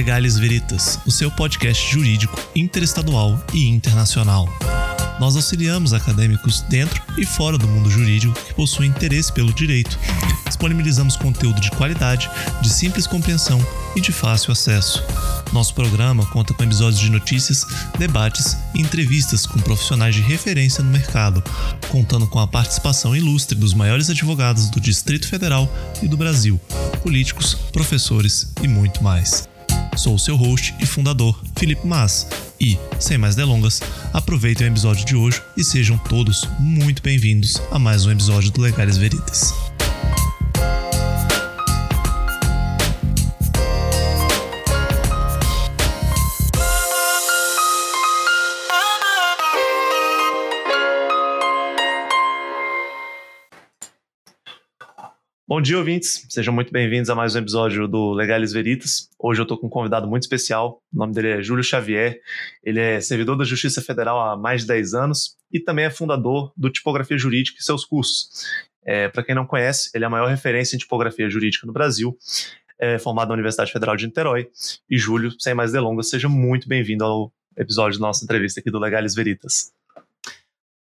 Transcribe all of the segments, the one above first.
Legales Veritas, o seu podcast jurídico interestadual e internacional. Nós auxiliamos acadêmicos dentro e fora do mundo jurídico que possuem interesse pelo direito. Disponibilizamos conteúdo de qualidade, de simples compreensão e de fácil acesso. Nosso programa conta com episódios de notícias, debates e entrevistas com profissionais de referência no mercado, contando com a participação ilustre dos maiores advogados do Distrito Federal e do Brasil, políticos, professores e muito mais. Sou o seu host e fundador, Felipe Mas, e, sem mais delongas, aproveitem o episódio de hoje e sejam todos muito bem-vindos a mais um episódio do Legais Veritas. Bom dia, ouvintes. Sejam muito bem-vindos a mais um episódio do Legales Veritas. Hoje eu estou com um convidado muito especial. O nome dele é Júlio Xavier. Ele é servidor da Justiça Federal há mais de 10 anos e também é fundador do Tipografia Jurídica e seus cursos. É, Para quem não conhece, ele é a maior referência em tipografia jurídica no Brasil. É formado na Universidade Federal de Niterói. E Júlio, sem mais delongas, seja muito bem-vindo ao episódio da nossa entrevista aqui do Legales Veritas.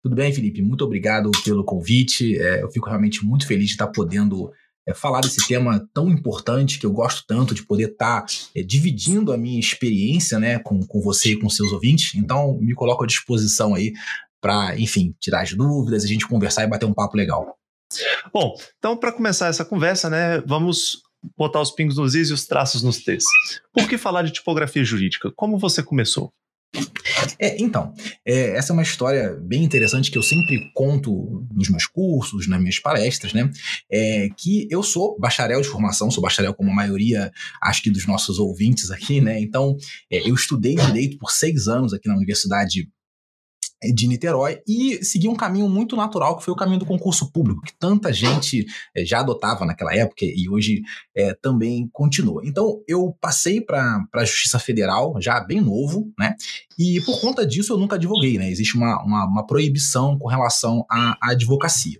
Tudo bem, Felipe? Muito obrigado pelo convite. É, eu fico realmente muito feliz de estar podendo é, falar desse tema tão importante que eu gosto tanto de poder estar é, dividindo a minha experiência né, com, com você e com seus ouvintes. Então, me coloco à disposição aí para, enfim, tirar as dúvidas, a gente conversar e bater um papo legal. Bom, então, para começar essa conversa, né, vamos botar os pingos nos is e os traços nos t's. Por que falar de tipografia jurídica? Como você começou? É, então, é, essa é uma história bem interessante que eu sempre conto nos meus cursos, nas minhas palestras, né? É, que eu sou bacharel de formação, sou bacharel como a maioria, acho que dos nossos ouvintes aqui, né? Então, é, eu estudei direito por seis anos aqui na Universidade de Niterói e segui um caminho muito natural, que foi o caminho do concurso público, que tanta gente é, já adotava naquela época e hoje é, também continua. Então, eu passei para a Justiça Federal, já bem novo, né? E por conta disso, eu nunca advoguei, né? Existe uma, uma, uma proibição com relação à, à advocacia.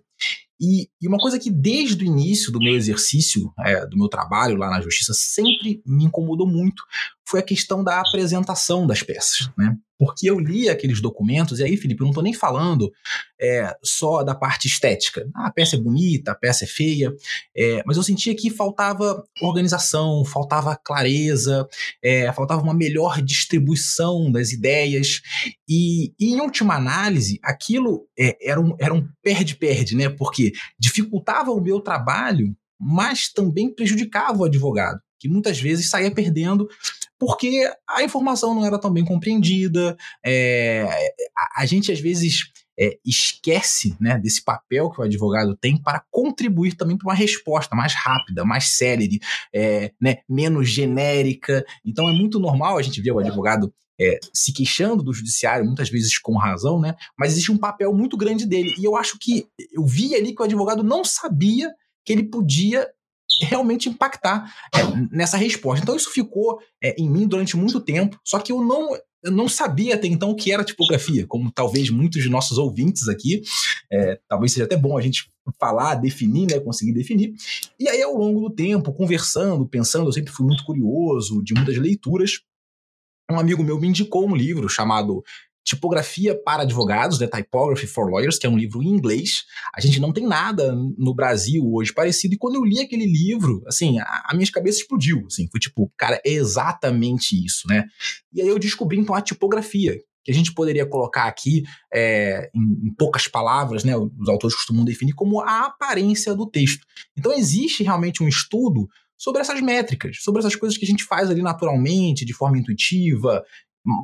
E, e, uma coisa que desde o início do meu exercício, é, do meu trabalho lá na justiça, sempre me incomodou muito foi a questão da apresentação das peças, né? Porque eu li aqueles documentos, e aí, Felipe, eu não estou nem falando é, só da parte estética. Ah, a peça é bonita, a peça é feia, é, mas eu sentia que faltava organização, faltava clareza, é, faltava uma melhor distribuição das ideias, e, e em última análise, aquilo é, era um era um perde-perde, né? Porque dificultava o meu trabalho, mas também prejudicava o advogado que muitas vezes saía perdendo porque a informação não era tão bem compreendida. É, a, a, gente às vezes é, esquece né, desse papel que o advogado tem para contribuir também para uma resposta mais rápida, mais célere, é, né, menos genérica. Então é muito normal a gente ver o advogado é, se queixando do judiciário, muitas vezes com razão, né? Mas existe um papel muito grande dele. E eu acho que eu vi ali que o advogado não sabia que ele podia realmente impactar é, nessa resposta. Então isso ficou é, em mim durante muito tempo, só que eu não eu não sabia até então o que era tipografia, como talvez muitos de nossos ouvintes aqui, é, talvez seja até bom a gente falar, definir, né, conseguir definir. E aí ao longo do tempo, conversando, pensando, eu sempre fui muito curioso de muitas leituras. Um amigo meu me indicou um livro chamado Tipografia para Advogados, The Typography for Lawyers, que é um livro em inglês. A gente não tem nada no Brasil hoje parecido. E quando eu li aquele livro, assim, a, a minha cabeça explodiu. Assim, foi tipo, cara, é exatamente isso, né? E aí eu descobri então a tipografia, que a gente poderia colocar aqui é, em, em, poucas palavras, né? Os autores costumam definir como a aparência do texto. Então existe realmente um estudo sobre essas métricas, sobre essas coisas que a gente faz ali naturalmente, de forma intuitiva,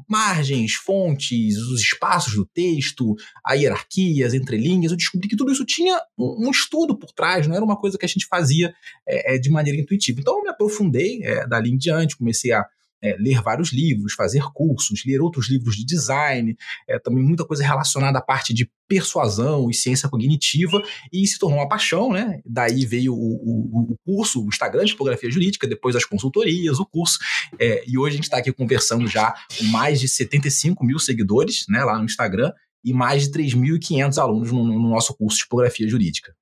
margens, fontes, os espaços do texto, a hierarquia, as entrelinhas, eu descobri que tudo isso tinha um, estudo por trás, não era uma coisa que a gente fazia é, de maneira intuitiva. Então eu me aprofundei é, dali em diante, comecei a é, ler vários livros, fazer cursos, ler outros livros de design, é, também muita coisa relacionada à parte de persuasão e ciência cognitiva, e se tornou uma paixão, né? Daí veio o, o, o curso, o Instagram de Tipografia Jurídica, depois as consultorias, o curso, é, e hoje a gente está aqui conversando já com mais de 75 mil seguidores né, lá no Instagram e mais de 3.500 alunos no, no nosso curso de Tipografia Jurídica.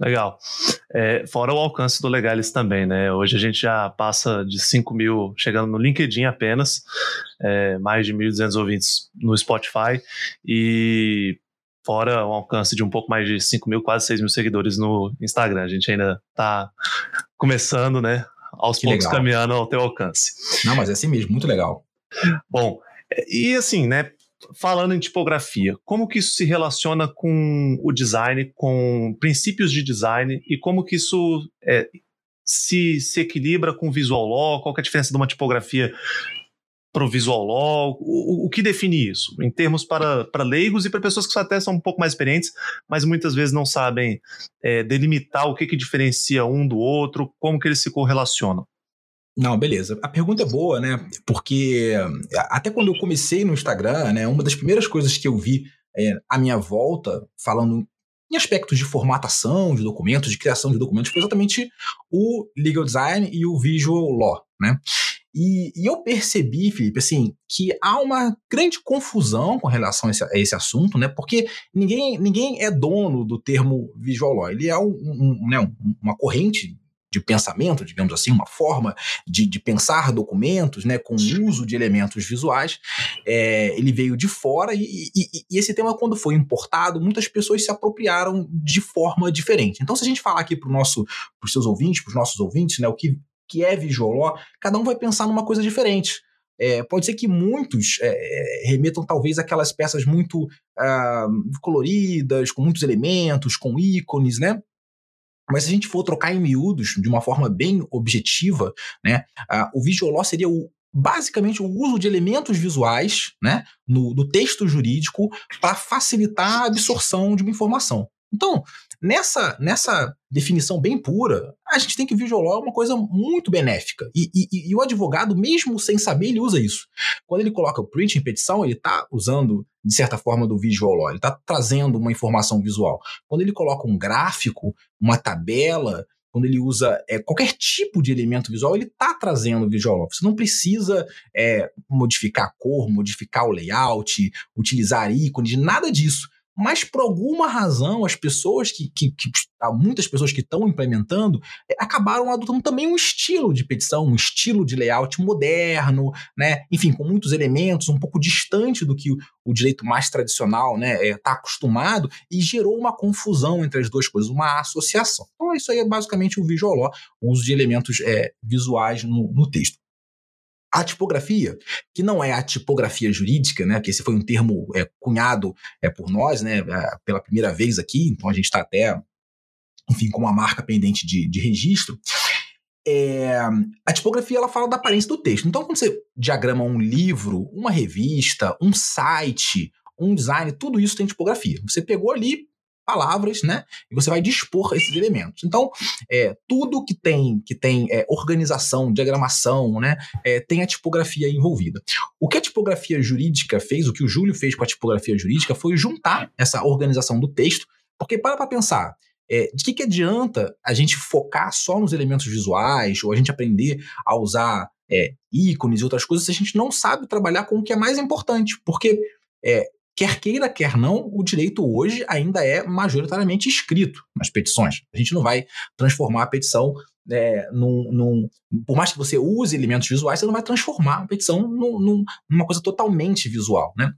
Legal. É, fora o alcance do Legalis também, né? Hoje a gente já passa de 5 mil, chegando no LinkedIn apenas, é, mais de 1.200 ouvintes no Spotify e fora o alcance de um pouco mais de 5 mil, quase 6 mil seguidores no Instagram. A gente ainda está começando, né? Aos que poucos legal. caminhando ao teu alcance. Não, mas é assim mesmo, muito legal. Bom, e assim, né? Falando em tipografia, como que isso se relaciona com o design, com princípios de design e como que isso é, se, se equilibra com o visual law? Qual é a diferença de uma tipografia para o visual law? O, o, que define isso? Em termos para, para leigos e para pessoas que até são um pouco mais experientes, mas muitas vezes não sabem é, delimitar o que, que diferencia um do outro, como que eles se correlacionam. Não, beleza. A pergunta é boa, né? Porque até quando eu comecei no Instagram, né, uma das primeiras coisas que eu vi é, à minha volta, falando em aspectos de formatação de documentos, de criação de documentos, foi exatamente o legal design e o visual law, né? E, e, eu percebi, Felipe, assim, que há uma grande confusão com relação a esse, a esse, assunto, né? Porque ninguém, ninguém é dono do termo visual law. Ele é um, um, né, uma corrente de pensamento, digamos assim, uma forma de, de pensar documentos, né, com o uso de elementos visuais. É, ele veio de fora e, e, e, esse tema, quando foi importado, muitas pessoas se apropriaram de forma diferente. Então, se a gente falar aqui para os seus ouvintes, para os nossos ouvintes, né, o que, que é visual cada um vai pensar numa coisa diferente. É, pode ser que muitos é, remetam talvez aquelas peças muito ah, coloridas, com muitos elementos, com ícones, né? Mas se a gente for trocar em miúdos, de uma forma bem objetiva, né, uh, o visual seria o, basicamente o uso de elementos visuais né, no, no texto jurídico para facilitar a absorção de uma informação. Então, nessa, nessa definição bem pura, a gente tem que visual law é uma coisa muito benéfica. E, e, e, o advogado, mesmo sem saber, ele usa isso. Quando ele coloca o print em petição, ele está usando, de certa forma, do visual law. Ele está trazendo uma informação visual. Quando ele coloca um gráfico, uma tabela, quando ele usa é, qualquer tipo de elemento visual, ele está trazendo visual law. Você não precisa é, modificar a cor, modificar o layout, utilizar ícones, nada disso mas por alguma razão as pessoas que, que, que muitas pessoas que estão implementando é, acabaram adotando também um estilo de petição, um estilo de layout moderno, né? Enfim, com muitos elementos, um pouco distante do que o, direito mais tradicional, né, está é, tá acostumado e gerou uma confusão entre as duas coisas, uma associação. Então isso aí é basicamente o visual law, o uso de elementos é, visuais no, no texto. A tipografia, que não é a tipografia jurídica, né, que esse foi um termo é, cunhado é, por nós né, é, pela primeira vez aqui, então a gente está até, enfim, com uma marca pendente de, de registro. É, a tipografia ela fala da aparência do texto. Então, quando você diagrama um livro, uma revista, um site, um design, tudo isso tem tipografia. Você pegou ali, palavras, né? E você vai dispor esses elementos. Então, é, tudo que tem que tem é, organização, diagramação, né? É, tem a tipografia envolvida. O que a tipografia jurídica fez, o que o Júlio fez com a tipografia jurídica, foi juntar essa organização do texto, porque para para pensar. É, de que, que adianta a gente focar só nos elementos visuais, ou a gente aprender a usar é, ícones e outras coisas, se a gente não sabe trabalhar com o que é mais importante? Porque é, Quer queira, quer não, o direito hoje ainda é majoritariamente escrito nas petições. A gente não vai transformar a petição é, num, num, Por mais que você use elementos visuais, você não vai transformar a petição num, num, numa coisa totalmente visual, né?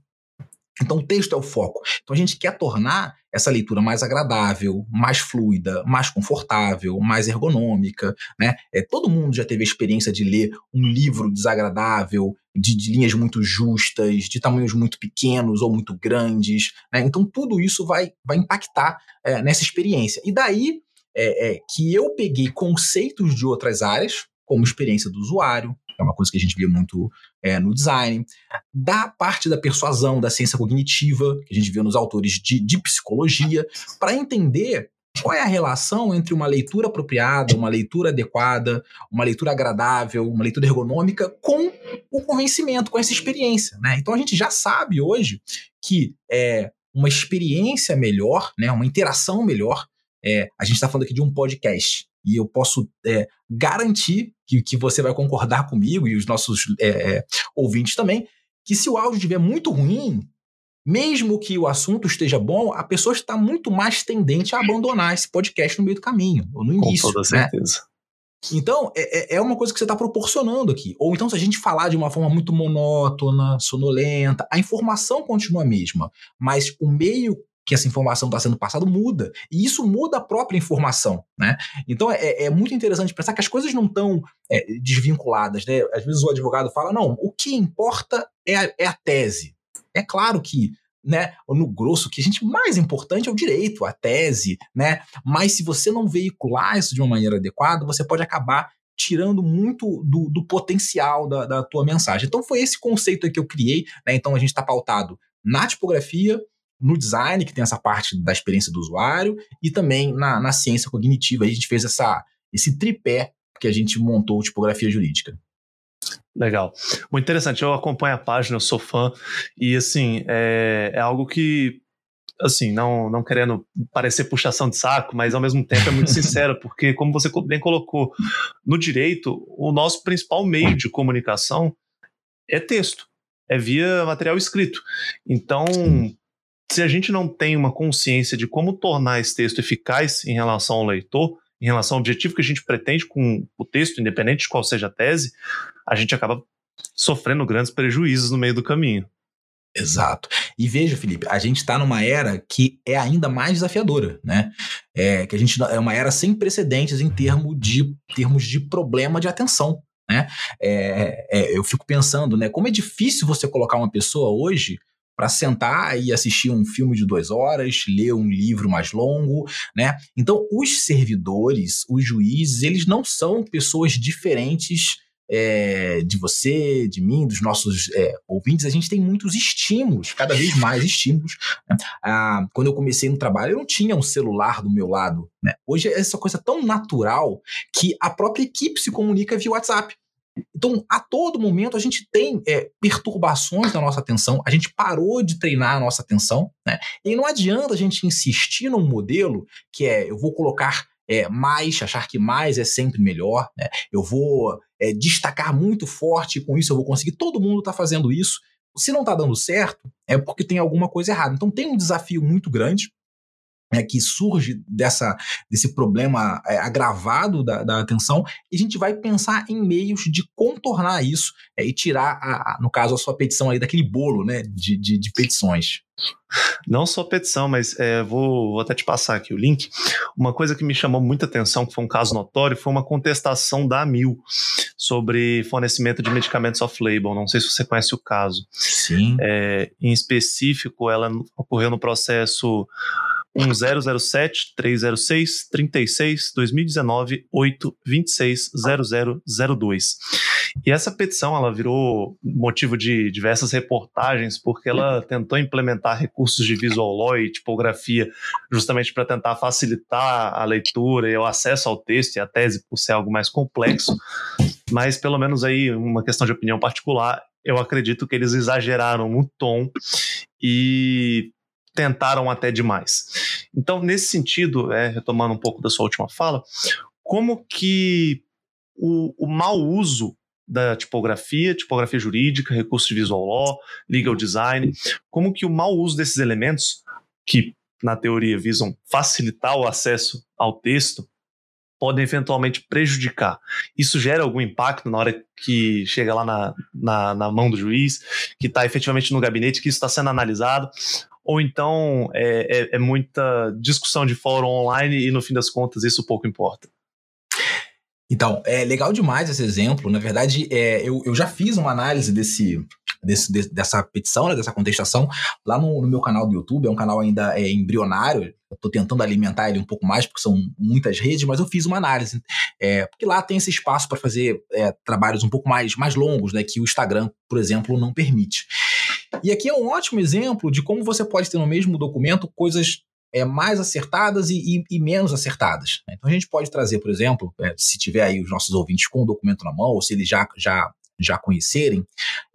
Então o texto é o foco. Então a gente quer tornar essa leitura mais agradável, mais fluida, mais confortável, mais ergonômica, né? É, todo mundo já teve a experiência de ler um livro desagradável, de, de linhas muito justas, de tamanhos muito pequenos ou muito grandes, né? Então tudo isso vai, vai impactar é, nessa experiência. E daí é, é, que eu peguei conceitos de outras áreas, como experiência do usuário, é uma coisa que a gente vê muito é, no design, da parte da persuasão, da ciência cognitiva, que a gente vê nos autores de, de psicologia, para entender qual é a relação entre uma leitura apropriada, uma leitura adequada, uma leitura agradável, uma leitura ergonômica com o convencimento, com essa experiência. Né? Então a gente já sabe hoje que é, uma experiência melhor, né, uma interação melhor, é, a gente está falando aqui de um podcast e eu posso é, garantir que, que você vai concordar comigo e os nossos é, é ouvintes também, que se o áudio estiver muito ruim, mesmo que o assunto esteja bom, a pessoa está muito mais tendente a abandonar esse podcast no meio do caminho, ou no início. Com toda né? certeza. Então, é, é, é uma coisa que você está proporcionando aqui. Ou então, se a gente falar de uma forma muito monótona, sonolenta, a informação continua a mesma, mas o meio que essa informação está sendo passada muda. E isso muda a própria informação. Né? Então é, é muito interessante pensar que as coisas não estão é, desvinculadas. Né? Às vezes o advogado fala: não, o que importa é a, é a tese. É claro que né, no grosso, que a gente mais importante é o direito, a tese, né? Mas se você não veicular isso de uma maneira adequada, você pode acabar tirando muito do, do potencial da, da, tua mensagem. Então foi esse conceito que eu criei, né? Então a gente está pautado na tipografia, no design, que tem essa parte da experiência do usuário, e também na, na ciência cognitiva. Aí a gente fez essa, esse tripé que a gente montou tipografia jurídica. Legal. Muito interessante. Eu acompanho a página, eu sou fã. E, assim, é, é algo que, assim, não, não querendo parecer puxação de saco, mas ao mesmo tempo é muito sincero, porque, como você bem colocou, no direito, o nosso principal meio de comunicação é texto, é via material escrito. Então, se a gente não tem uma consciência de como tornar esse texto eficaz em relação ao leitor, em relação ao objetivo que a gente pretende com o texto, independente de qual seja a tese, a gente acaba sofrendo grandes prejuízos no meio do caminho. Exato. E veja, Felipe, a gente está numa era que é ainda mais desafiadora, né? É, que a gente é uma era sem precedentes em termos de, termos de problema de atenção. Né? É, é, eu fico pensando, né? Como é difícil você colocar uma pessoa hoje para sentar e assistir um filme de duas horas, ler um livro mais longo, né? Então, os servidores, os juízes, eles não são pessoas diferentes é, de você, de mim, dos nossos é, ouvintes, a gente tem muitos estímulos, cada vez mais estímulos. Né? Ah, quando eu comecei no trabalho, eu não tinha um celular do meu lado. Né? Hoje é essa coisa tão natural que a própria equipe se comunica via WhatsApp. Então, a todo momento, a gente tem é, perturbações na nossa atenção, a gente parou de treinar a nossa atenção, né? E não adianta a gente insistir num modelo que é eu vou colocar é, mais, achar que mais é sempre melhor, né? eu vou é, destacar muito forte com isso eu vou conseguir. Todo mundo está fazendo isso. Se não está dando certo, é porque tem alguma coisa errada. Então, tem um desafio muito grande é, que surge dessa, desse problema é, agravado da, da, atenção, e a gente vai pensar em meios de contornar isso é, e tirar, a, a, no caso, a sua petição aí daquele bolo né, de, de, de petições. Não só petição, mas é, vou, vou, até te passar aqui o link. Uma coisa que me chamou muita atenção, que foi um caso notório, foi uma contestação da AMIL sobre fornecimento de medicamentos off-label. Não sei se você conhece o caso. Sim. É, em específico, ela ocorreu no processo 1007 306 36 2019 8 26 0002. E essa petição ela virou motivo de diversas reportagens porque ela tentou implementar recursos de visual law e tipografia justamente para tentar facilitar a leitura e o acesso ao texto e a tese por ser algo mais complexo. Mas pelo menos aí uma questão de opinião particular, eu acredito que eles exageraram no tom e tentaram até demais. Então, nesse sentido, é, retomando um pouco da sua última fala, como que o, o mau uso da tipografia, tipografia jurídica, recurso de visual law, legal design, como que o mau uso desses elementos, que na teoria visam facilitar o acesso ao texto, podem eventualmente prejudicar. Isso gera algum impacto na hora que chega lá na, na, na mão do juiz, que está efetivamente no gabinete, que isso está sendo analisado? Ou então é, é, é muita discussão de fórum online e no fim das contas isso pouco importa? Então, é legal demais esse exemplo. Na verdade, é, eu, eu já fiz uma análise desse, desse, dessa petição, né, dessa contestação, lá no, no, meu canal do YouTube. É um canal ainda é, embrionário. Estou tentando alimentar ele um pouco mais, porque são muitas redes, mas eu fiz uma análise. É, porque lá tem esse espaço para fazer é, trabalhos um pouco mais, mais longos, né, que o Instagram, por exemplo, não permite. E aqui é um ótimo exemplo de como você pode ter no mesmo documento coisas é, mais acertadas e, e, e, menos acertadas. Então a gente pode trazer, por exemplo, é, se tiver aí os nossos ouvintes com o documento na mão, ou se eles já, já, já conhecerem,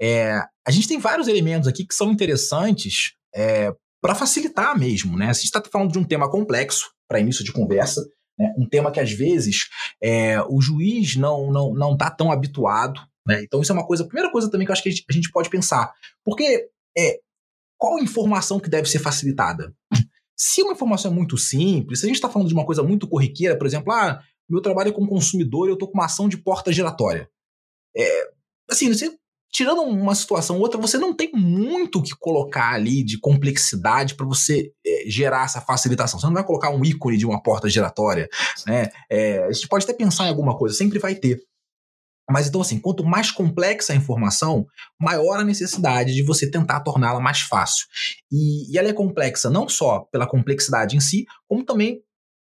é, a gente tem vários elementos aqui que são interessantes é, para facilitar mesmo. Né? Se a gente está falando de um tema complexo, para início de conversa, né? um tema que às vezes é, o juiz não não não está tão habituado né? Então, isso é uma coisa, primeira coisa também que eu acho que a gente, a gente pode pensar. Porque é, qual informação que deve ser facilitada? Se uma informação é muito simples, se a gente está falando de uma coisa muito corriqueira, por exemplo, ah, meu trabalho é com consumidor e eu estou com uma ação de porta giratória. É, assim, você, tirando uma situação ou outra, você não tem muito o que colocar ali de complexidade para você é, gerar essa facilitação. Você não vai colocar um ícone de uma porta giratória. Né? É, a gente pode até pensar em alguma coisa, sempre vai ter. Mas então, assim, quanto mais complexa a informação, maior a necessidade de você tentar torná-la mais fácil. E, e ela é complexa não só pela complexidade em si, como também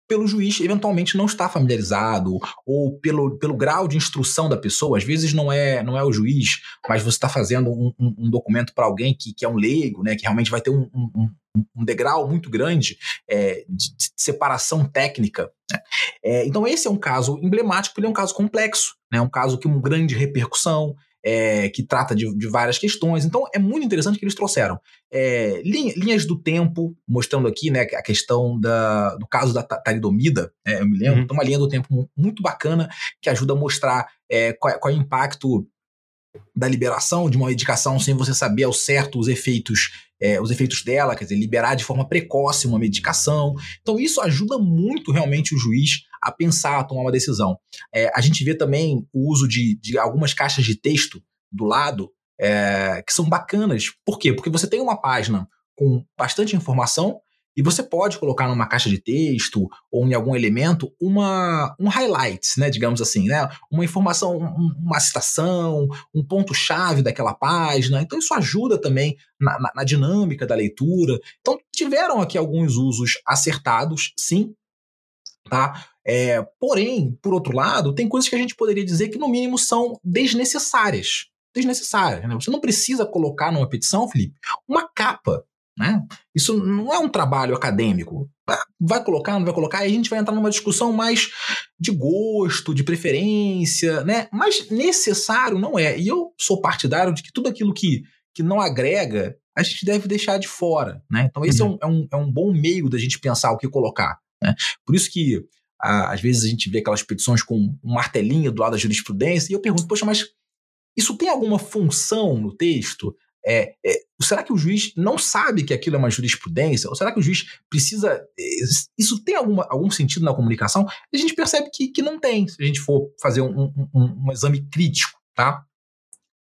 pelo juiz eventualmente não estar familiarizado ou pelo, pelo grau de instrução da pessoa. Às vezes não é não é o juiz, mas você está fazendo um, um, um documento para alguém que, que é um leigo, né, que realmente vai ter um, um, um degrau muito grande é, de, de, separação técnica. Né? É, então esse é um caso emblemático, ele é um caso complexo, né, um caso que uma grande repercussão, é, que trata de, de, várias questões. Então é muito interessante que eles trouxeram é, linha, linhas do tempo, mostrando aqui né, a questão da, do caso da talidomida. É, eu me lembro, uhum. então uma linha do tempo muito bacana que ajuda a mostrar é, qual, qual é o impacto da liberação de uma medicação sem você saber ao certo os efeitos é, os efeitos dela, quer dizer, liberar de forma precoce uma medicação. Então, isso ajuda muito realmente o juiz a pensar, a tomar uma decisão. É, a gente vê também o uso de, de algumas caixas de texto do lado é, que são bacanas. Por quê? Porque você tem uma página com bastante informação e você pode colocar numa caixa de texto ou em algum elemento uma, um highlight, né, digamos assim, né, uma informação, uma citação, um ponto-chave daquela página. Então isso ajuda também na, na, na dinâmica da leitura. Então tiveram aqui alguns usos acertados, sim, tá? É, porém, por outro lado, tem coisas que a gente poderia dizer que no mínimo são desnecessárias. Desnecessárias. Né? Você não precisa colocar numa petição, Felipe, uma capa né? Isso não é um trabalho acadêmico. Vai colocar, não vai colocar, aí a gente vai entrar numa discussão mais de gosto, de preferência, né? Mas necessário não é. E eu sou partidário de que tudo aquilo que, que não agrega, a gente deve deixar de fora. Né? Então, esse uhum. é, um, é, um, é um bom meio da gente pensar o que colocar. Né? Por isso que às vezes a gente vê aquelas petições com um martelinho do lado da jurisprudência, e eu pergunto, poxa, mas isso tem alguma função no texto? É, é, será que o juiz não sabe que aquilo é uma jurisprudência? Ou será que o juiz precisa. É, isso tem alguma, algum sentido na comunicação? A gente percebe que, que não tem, se a gente for fazer um, um, um, um exame crítico, tá?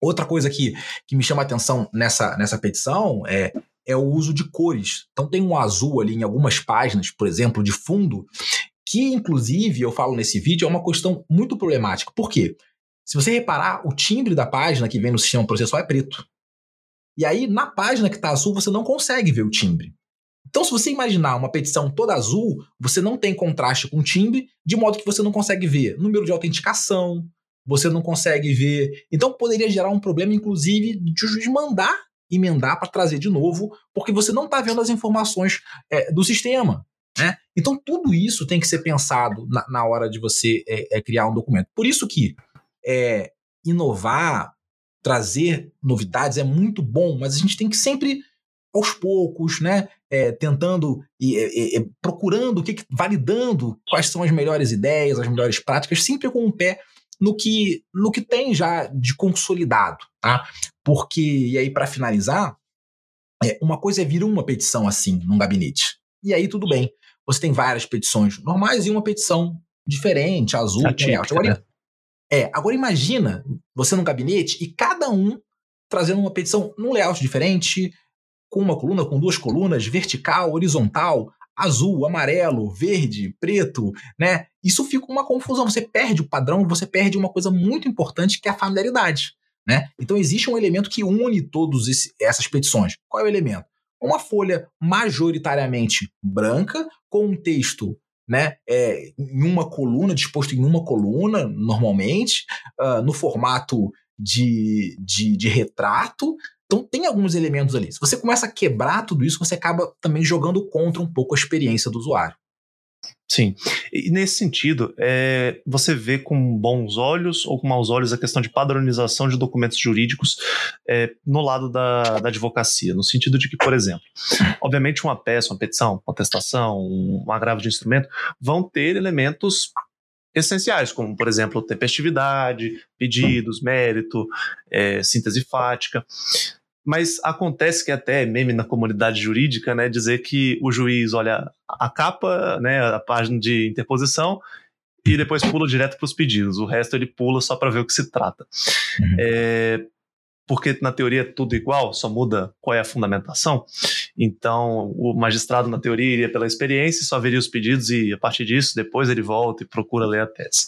Outra coisa que, que me chama a atenção nessa, nessa petição é, é o uso de cores. Então tem um azul ali em algumas páginas, por exemplo, de fundo, que inclusive eu falo nesse vídeo é uma questão muito problemática. Por quê? Se você reparar, o timbre da página que vem no sistema processual é preto. E aí, na página que está azul, você não consegue ver o timbre. Então, se você imaginar uma petição toda azul, você não tem contraste com o timbre, de modo que você não consegue ver número de autenticação, você não consegue ver. Então, poderia gerar um problema, inclusive, de mandar emendar para trazer de novo, porque você não está vendo as informações é, do sistema. Né? Então, tudo isso tem que ser pensado na, na hora de você é, é, criar um documento. Por isso que é, inovar trazer novidades é muito bom, mas a gente tem que sempre aos poucos, né, é, tentando e é, é, procurando o que, validando quais são as melhores ideias, as melhores práticas, sempre com o um pé no que no que tem já de consolidado, tá? Porque e aí para finalizar, é, uma coisa é vir uma petição assim num gabinete. E aí tudo bem. Você tem várias petições normais e uma petição diferente, azul, Atípica, né? É, agora imagina você num gabinete e cada um trazendo uma petição num layout diferente, com uma coluna, com duas colunas, vertical, horizontal, azul, amarelo, verde, preto, né? Isso fica uma confusão. Você perde o padrão, você perde uma coisa muito importante que é a familiaridade, né? Então existe um elemento que une todas essas petições. Qual é o elemento? Uma folha majoritariamente branca com um texto né, é, em uma coluna, disposto em uma coluna, normalmente, uh, no formato de, de, de retrato. Então tem alguns elementos ali. Se você começa a quebrar tudo isso, você acaba também jogando contra um pouco a experiência do usuário. Sim. E nesse sentido, é, você vê com bons olhos ou com maus olhos a questão de padronização de documentos jurídicos é, no lado da, da, advocacia, no sentido de que, por exemplo, obviamente uma peça, uma petição, uma contestação, um agravo de instrumento vão ter elementos essenciais, como, por exemplo, tempestividade, pedidos, mérito, é, síntese fática. Mas acontece que até é meme na comunidade jurídica, né, dizer que o juiz olha a capa, né, a página de interposição e depois pula direto para os pedidos. O resto ele pula só para ver o que se trata. Uhum. É, porque na teoria é tudo igual, só muda qual é a fundamentação. Então, o magistrado, na teoria, iria pela experiência, só veria os pedidos e, a partir disso, depois ele volta e procura ler a tese.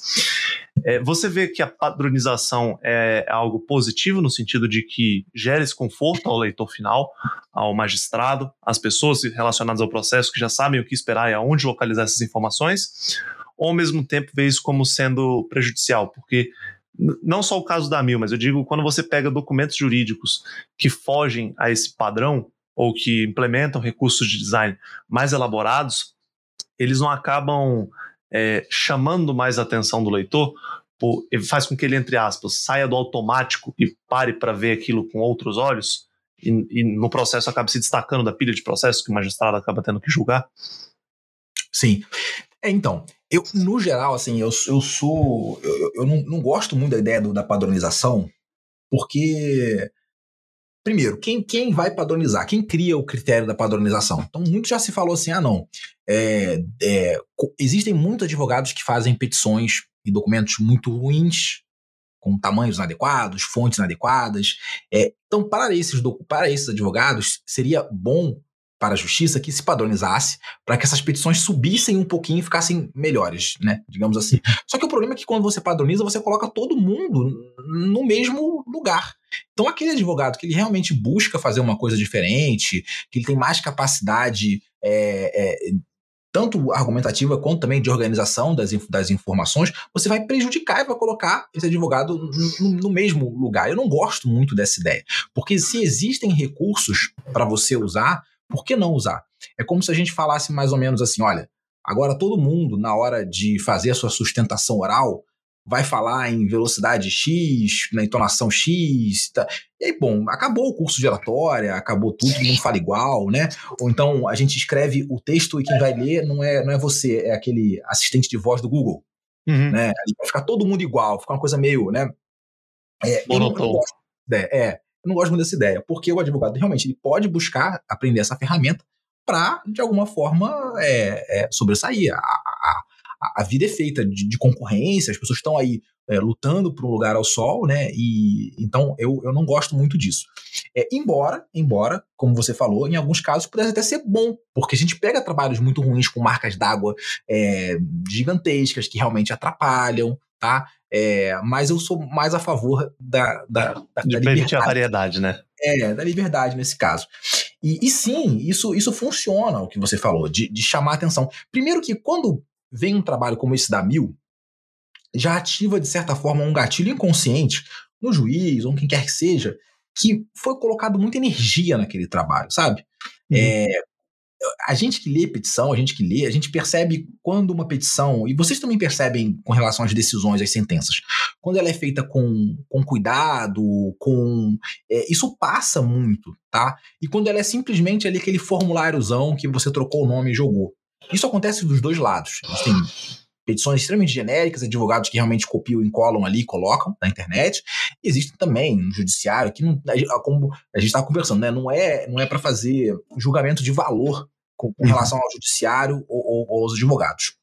É, você vê que a padronização é algo positivo no sentido de que gera esse conforto ao leitor final, ao magistrado, às pessoas relacionadas ao processo que já sabem o que esperar e aonde localizar essas informações, ou ao mesmo tempo vê isso como sendo prejudicial, porque não só o caso da Mil, mas eu digo quando você pega documentos jurídicos que fogem a esse padrão ou que implementam recursos de design mais elaborados, eles não acabam é, chamando mais a atenção do leitor, por, faz com que ele, entre aspas, saia do automático e pare para ver aquilo com outros olhos, e, e, no processo acaba se destacando da pilha de processos que o magistrado acaba tendo que julgar? Sim. É, então, eu, no geral, assim, eu, eu sou. Eu, eu não, não gosto muito da ideia do, da padronização, porque. Primeiro, quem, quem vai padronizar? Quem cria o critério da padronização? Então, muito já se falou assim: ah, não. É, é, existem muitos advogados que fazem petições e documentos muito ruins, com tamanhos inadequados, fontes inadequadas. É, então, para esses, para esses advogados, seria bom para a justiça que se padronizasse para que essas petições subissem um pouquinho e ficassem melhores, né? Digamos assim. Só que o problema é que quando você padroniza, você coloca todo mundo no mesmo lugar. Então, aquele advogado que ele realmente busca fazer uma coisa diferente, que ele tem mais capacidade é, é, tanto argumentativa quanto também de organização das, das informações, você vai prejudicar e vai colocar esse advogado no, no, mesmo lugar. Eu não gosto muito dessa ideia, porque se existem recursos para você usar, por que não usar? É como se a gente falasse mais ou menos assim: olha, agora todo mundo, na hora de fazer a sua sustentação oral, vai falar em velocidade X, na entonação X. Tá. E aí, bom, acabou o curso de oratória, acabou tudo, todo mundo fala igual, né? Ou então a gente escreve o texto e quem vai ler não é, não é você, é aquele assistente de voz do Google. Uhum. Né? Vai ficar todo mundo igual, fica uma coisa meio, né? É, não gosto, é, é, eu não gosto muito dessa ideia, porque o advogado realmente ele pode buscar aprender essa ferramenta para, de alguma forma, é, é, sobressair. A, a, a, vida é feita de, de concorrência, as pessoas estão aí é, lutando por um lugar ao sol, né? E então eu, eu não gosto muito disso. É, embora, embora, como você falou, em alguns casos pudesse até ser bom, porque a gente pega trabalhos muito ruins com marcas d'água é, gigantescas que realmente atrapalham, tá? É, mas eu sou mais a favor da, da, da, de da liberdade. a variedade, né? É, da liberdade nesse caso. E, e, sim, isso, isso funciona, o que você falou, de, de chamar atenção. Primeiro que quando vem um trabalho como esse da Mil, já ativa, de certa forma, um gatilho inconsciente no juiz, ou quem quer que seja, que foi colocado muita energia naquele trabalho, sabe? Uhum. É, a gente que lê petição, a gente que lê, a gente percebe quando uma petição, e vocês também percebem com relação às decisões, às sentenças, quando ela é feita com, com cuidado, com. É, isso passa muito, tá? E quando ela é simplesmente ali aquele formuláriozão que você trocou o nome e jogou. Isso acontece dos dois lados. A gente tem petições extremamente genéricas, advogados que realmente copiam e colam ali, colocam na internet. E existem também no judiciário que não, como a gente estava conversando, né, não é não é para fazer julgamento de valor com, com relação ao judiciário ou, ou, ou, aos advogados.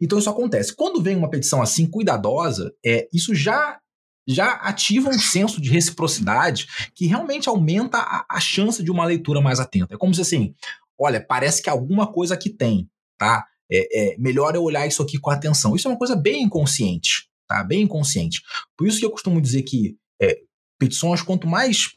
Então isso acontece. Quando vem uma petição assim cuidadosa, é, isso já já ativa um senso de reciprocidade que realmente aumenta a, a chance de uma leitura mais atenta. É como se assim, olha, parece que alguma coisa aqui tem, tá? É, é, melhor eu olhar isso aqui com atenção. Isso é uma coisa bem inconsciente, tá? Bem inconsciente. Por isso que eu costumo dizer que é, petições, quanto mais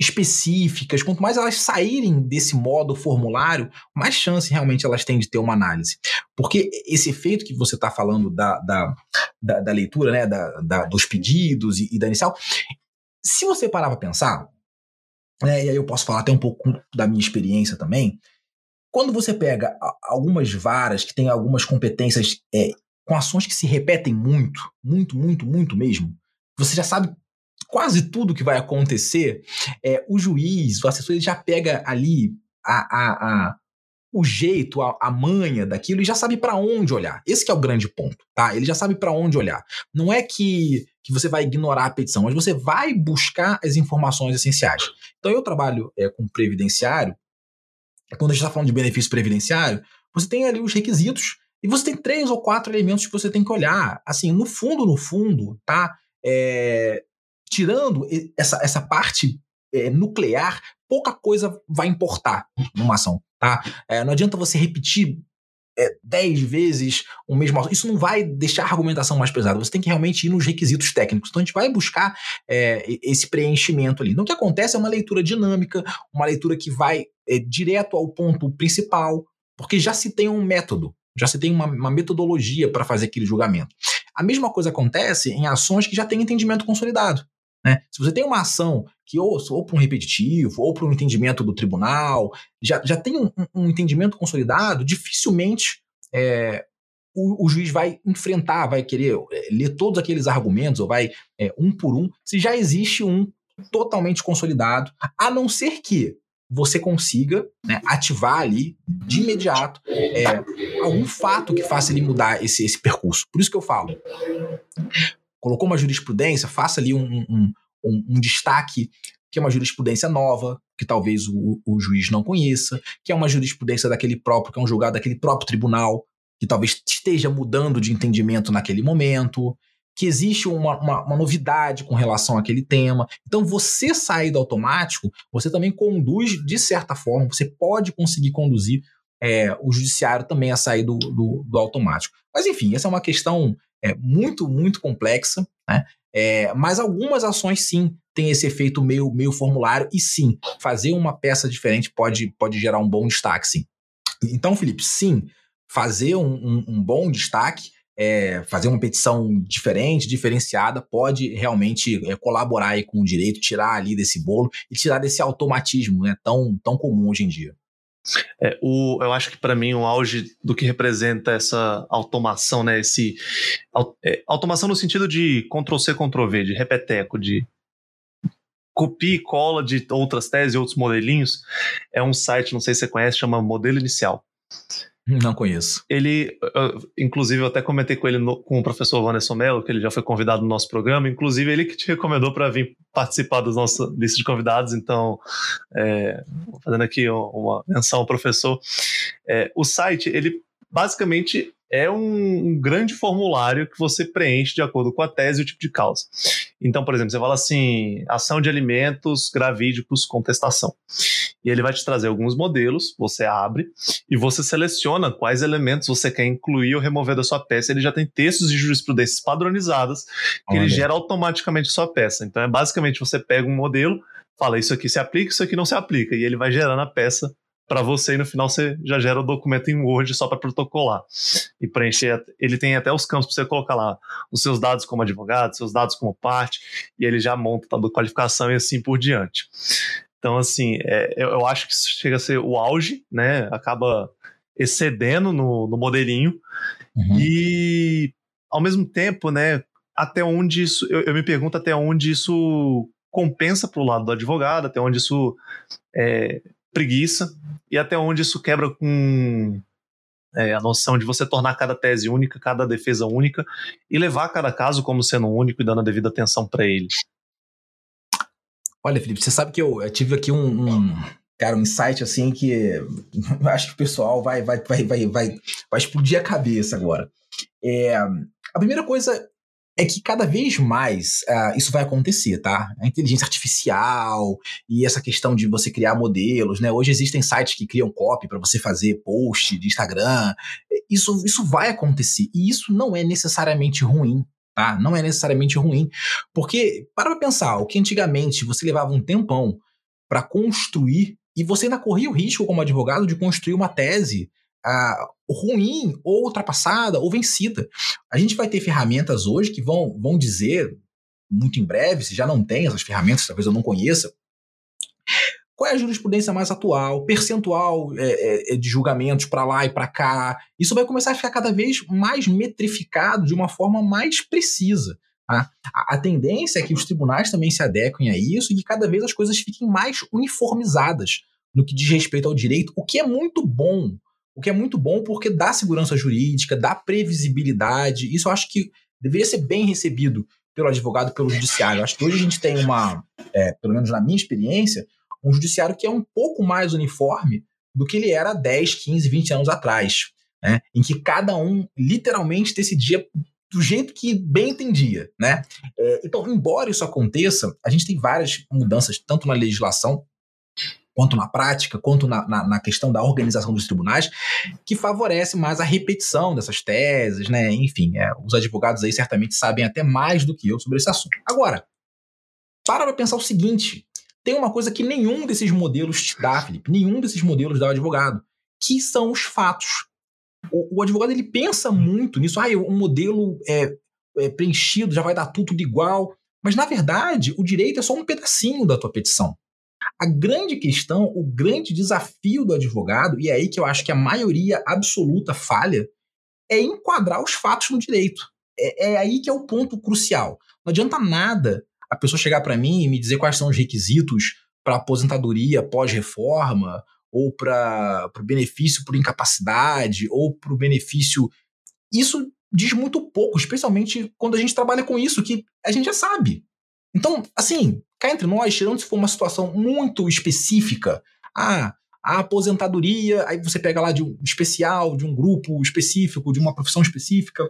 específicas, quanto mais elas saírem desse modo formulário, mais chance realmente elas têm de ter uma análise. Porque esse efeito que você está falando da, da, da, da, leitura, né, da, da dos pedidos e, e, da inicial, se você parar para pensar, né, e aí eu posso falar até um pouco da minha experiência também, quando você pega algumas varas que têm algumas competências é, com ações que se repetem muito, muito, muito, muito mesmo, você já sabe quase tudo que vai acontecer, é, o juiz, o assessor, ele já pega ali a, a, a o jeito, a, a, manha daquilo e já sabe para onde olhar. Esse é o grande ponto, tá? Ele já sabe para onde olhar. Não é que que você vai ignorar a petição, mas você vai buscar as informações essenciais. Então eu trabalho é, com previdenciário, quando a gente está falando de benefício previdenciário, você tem ali os requisitos e você tem três ou quatro elementos que você tem que olhar. Assim, no fundo, no fundo, tá? É, tirando essa, essa parte é, nuclear, pouca coisa vai importar numa ação, tá? É, não adianta você repetir é, dez vezes o mesmo. Isso não vai deixar a argumentação mais pesada. Você tem que realmente ir nos requisitos técnicos. Então a gente vai buscar é, esse preenchimento ali. Então o que acontece é uma leitura dinâmica, uma leitura que vai é, direto ao ponto principal, porque já se tem um método, já se tem uma, uma metodologia para fazer aquele julgamento. A mesma coisa acontece em ações que já têm entendimento consolidado. Né? Se você tem uma ação que ou, ou para um repetitivo, ou para um entendimento do tribunal, já, já tem um, um entendimento consolidado, dificilmente é, o, o, juiz vai enfrentar, vai querer é, ler todos aqueles argumentos, ou vai é, um por um, se já existe um totalmente consolidado, a não ser que você consiga né, ativar ali de imediato é, algum fato que faça ele mudar esse, esse percurso. Por isso que eu falo, colocou uma jurisprudência, faça ali um, um, um, um destaque que é uma jurisprudência nova, que talvez o, o, juiz não conheça, que é uma jurisprudência daquele próprio, que é um julgado daquele próprio tribunal, que talvez esteja mudando de entendimento naquele momento, que existe uma, uma, uma, novidade com relação àquele tema. Então, você sair do automático, você também conduz, de certa forma, você pode conseguir conduzir é, o judiciário também a sair do, do, do automático. Mas, enfim, essa é uma questão é, muito, muito complexa, né? É, mas algumas ações sim têm esse efeito meio, meio formulário e sim, fazer uma peça diferente pode, pode gerar um bom destaque, sim. Então, Felipe, sim, fazer um, um, um bom destaque, é, fazer uma petição diferente, diferenciada, pode realmente é, colaborar aí com o direito, tirar ali desse bolo e tirar desse automatismo né, tão, tão comum hoje em dia. É, o, eu acho que para mim o auge do que representa essa automação, né? Esse é, automação no sentido de Ctrl C, Ctrl V, de repeteco, de copia e cola de outras teses e outros modelinhos, é um site, não sei se você conhece, chama Modelo Inicial. Não conheço. Ele, inclusive, eu até comentei com ele no, com o professor Vanessa Mello, que ele já foi convidado no nosso programa. Inclusive, ele que te recomendou para vir participar da nossa lista de convidados. Então, é, fazendo aqui uma menção ao professor. É, o site, ele basicamente é um, um, grande formulário que você preenche de acordo com a tese e o tipo de causa. Então, por exemplo, você fala assim: ação de alimentos gravídicos, contestação. E ele vai te trazer alguns modelos, você abre e você seleciona quais elementos você quer incluir ou remover da sua peça. Ele já tem textos de jurisprudências padronizadas que Olha. ele gera automaticamente a sua peça. Então, é basicamente você pega um modelo, fala isso aqui se aplica, isso aqui não se aplica, e ele vai gerando a peça para você e no final você já gera o documento em Word só para protocolar e preencher. Ele tem até os campos para você colocar lá os seus dados como advogado, seus dados como parte, e ele já monta a qualificação e assim por diante. Então, assim, é, eu, acho que isso chega a ser o auge, né? Acaba excedendo no, no modelinho. Uhum. E, ao mesmo tempo, né? Até onde isso. Eu, eu me pergunto até onde isso compensa para o lado do advogado, até onde isso é, preguiça e até onde isso quebra com é, a noção de você tornar cada tese única, cada defesa única e levar cada caso como sendo único e dando a devida atenção para ele. Olha, Felipe, você sabe que eu, eu tive aqui um, um, cara, um insight assim que acho que o pessoal vai, vai, vai, vai, vai, vai explodir a cabeça agora. É, a primeira coisa é que cada vez mais uh, isso vai acontecer, tá? A inteligência artificial e essa questão de você criar modelos, né? Hoje existem sites que criam copy para você fazer post de Instagram. Isso, isso vai acontecer e isso não é necessariamente ruim, tá? Não é necessariamente ruim, porque para pensar, o que antigamente você levava um tempão para construir e você ainda corria o risco como advogado de construir uma tese uh, ruim, ou ultrapassada, ou vencida. A gente vai ter ferramentas hoje que vão, vão dizer, muito em breve, se já não tem essas ferramentas, talvez eu não conheça, qual é a jurisprudência mais atual, percentual é, é, é de julgamentos para lá e para cá. Isso vai começar a ficar cada vez mais metrificado de uma forma mais precisa. Tá? A, a, tendência é que os tribunais também se adequem a isso e que cada vez as coisas fiquem mais uniformizadas no que diz respeito ao direito, o que é muito bom o que é muito bom porque dá segurança jurídica, dá previsibilidade. Isso eu acho que deveria ser bem recebido pelo advogado pelo judiciário. Acho que hoje a gente tem uma, é, pelo menos na minha experiência, um judiciário que é um pouco mais uniforme do que ele era 10, 15, 20 anos atrás, né? em que cada um literalmente decidia do jeito que bem entendia. Né? É, então, embora isso aconteça, a gente tem várias mudanças, tanto na legislação quanto na prática, quanto na, na, na, questão da organização dos tribunais, que favorece mais a repetição dessas teses, né? Enfim, é, os advogados aí certamente sabem até mais do que eu sobre esse assunto. Agora, para para pensar o seguinte: tem uma coisa que nenhum desses modelos te dá, Felipe, nenhum desses modelos dá ao advogado, que são os fatos. O, o advogado ele pensa muito nisso, ah, um modelo é, é preenchido já vai dar tudo igual. Mas, na verdade, o direito é só um pedacinho da tua petição. A grande questão, o grande desafio do advogado, e é aí que eu acho que a maioria absoluta falha, é enquadrar os fatos no direito. É, é aí que é o ponto crucial. Não adianta nada a pessoa chegar para mim e me dizer quais são os requisitos para aposentadoria pós-reforma, ou para o benefício por incapacidade, ou para o benefício. Isso diz muito pouco, especialmente quando a gente trabalha com isso, que a gente já sabe. Então, assim, cá entre nós, tirando se for uma situação muito específica, ah, a aposentadoria, aí você pega lá de um especial, de um grupo específico, de uma profissão específica.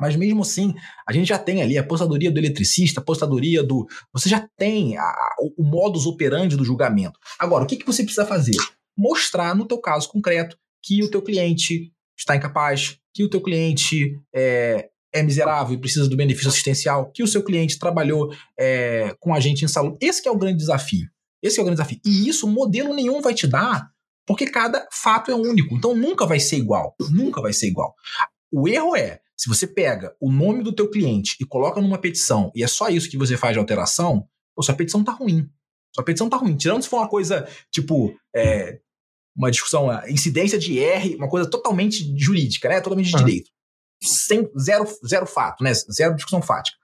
Mas mesmo assim, a gente já tem ali a aposentadoria do eletricista, a do. Você já tem a, o, o modus operandi do julgamento. Agora, o que, que você precisa fazer? Mostrar no teu caso concreto que o teu cliente está incapaz, que o teu cliente é, é miserável e precisa do benefício assistencial, que o seu cliente trabalhou é, com agente em saúde. Esse é o grande desafio. Esse é o grande desafio. E isso modelo nenhum vai te dar, porque cada fato é único. Então nunca vai ser igual. Nunca vai ser igual. O erro é, se você pega o nome do teu cliente e coloca numa petição e é só isso que você faz de alteração, pô, sua petição tá ruim. Sua petição tá ruim. Tirando se for uma coisa, tipo, é, uma discussão, incidência de R, uma coisa totalmente jurídica, né? Totalmente de uhum. direito sem, zero, zero fato, né? Zero discussão fática.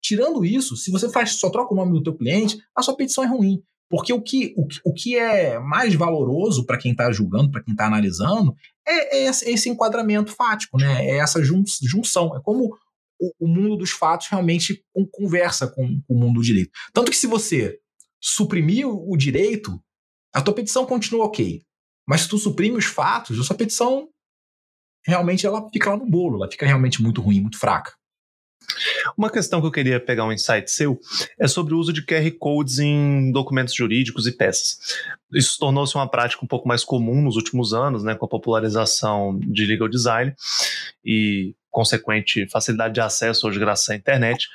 Tirando isso, se você faz, só troca o nome do teu cliente, a sua petição é ruim. Porque o que, o, o que é mais valoroso para quem está julgando, para quem está analisando, é, é, esse enquadramento fático, né? É essa jun, junção. É como o, o, mundo dos fatos realmente conversa com, com o mundo do direito. Tanto que se você suprimir o direito, a tua petição continua ok. Mas se tu suprime os fatos, a sua petição realmente ela fica lá no bolo, ela fica realmente muito ruim, muito fraca. Uma questão que eu queria pegar um insight seu é sobre o uso de QR Codes em documentos jurídicos e peças. Isso tornou-se uma prática um pouco mais comum nos últimos anos, né, com a popularização de legal design e consequente facilidade de acesso hoje graças à internet,